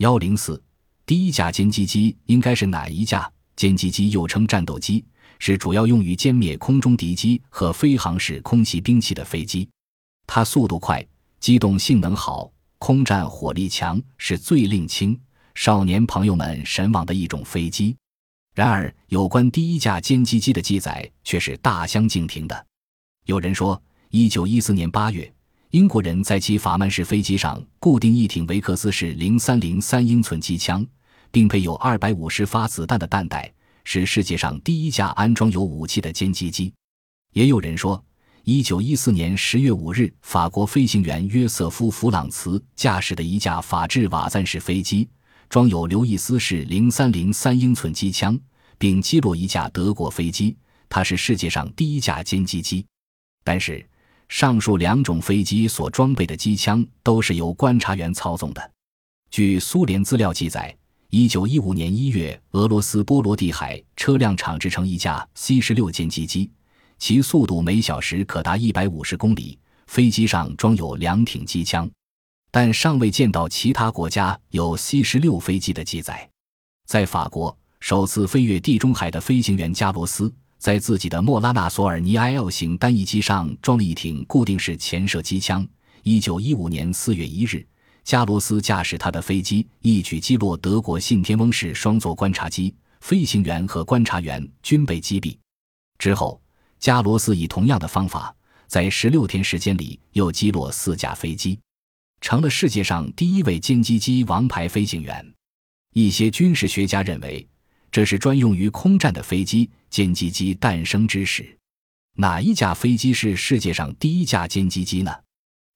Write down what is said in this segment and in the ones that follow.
幺零四，第一架歼击机应该是哪一架？歼击机又称战斗机，是主要用于歼灭空中敌机和飞行式空袭兵器的飞机。它速度快，机动性能好，空战火力强，是最令青少年朋友们神往的一种飞机。然而，有关第一架歼击机的记载却是大相径庭的。有人说，一九一四年八月。英国人在其法曼式飞机上固定一挺维克斯式零三零三英寸机枪，并配有二百五十发子弹的弹袋，是世界上第一架安装有武器的歼击机。也有人说，一九一四年十月五日，法国飞行员约瑟夫·弗朗茨驾驶的一架法制瓦赞式飞机，装有刘易斯式零三零三英寸机枪，并击落一架德国飞机，它是世界上第一架歼击机。但是。上述两种飞机所装备的机枪都是由观察员操纵的。据苏联资料记载，一九一五年一月，俄罗斯波罗的海车辆厂制成一架 C 十六歼击机，其速度每小时可达一百五十公里，飞机上装有两挺机枪，但尚未见到其他国家有 C 十六飞机的记载。在法国，首次飞越地中海的飞行员加罗斯。在自己的莫拉纳索尔尼 IL 型单翼机上装了一挺固定式潜射机枪。一九一五年四月一日，加罗斯驾驶他的飞机一举击落德国信天翁式双座观察机，飞行员和观察员均被击毙。之后，加罗斯以同样的方法，在十六天时间里又击落四架飞机，成了世界上第一位歼击机王牌飞行员。一些军事学家认为。这是专用于空战的飞机歼击机诞生之时，哪一架飞机是世界上第一架歼击机呢？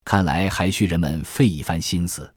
看来还需人们费一番心思。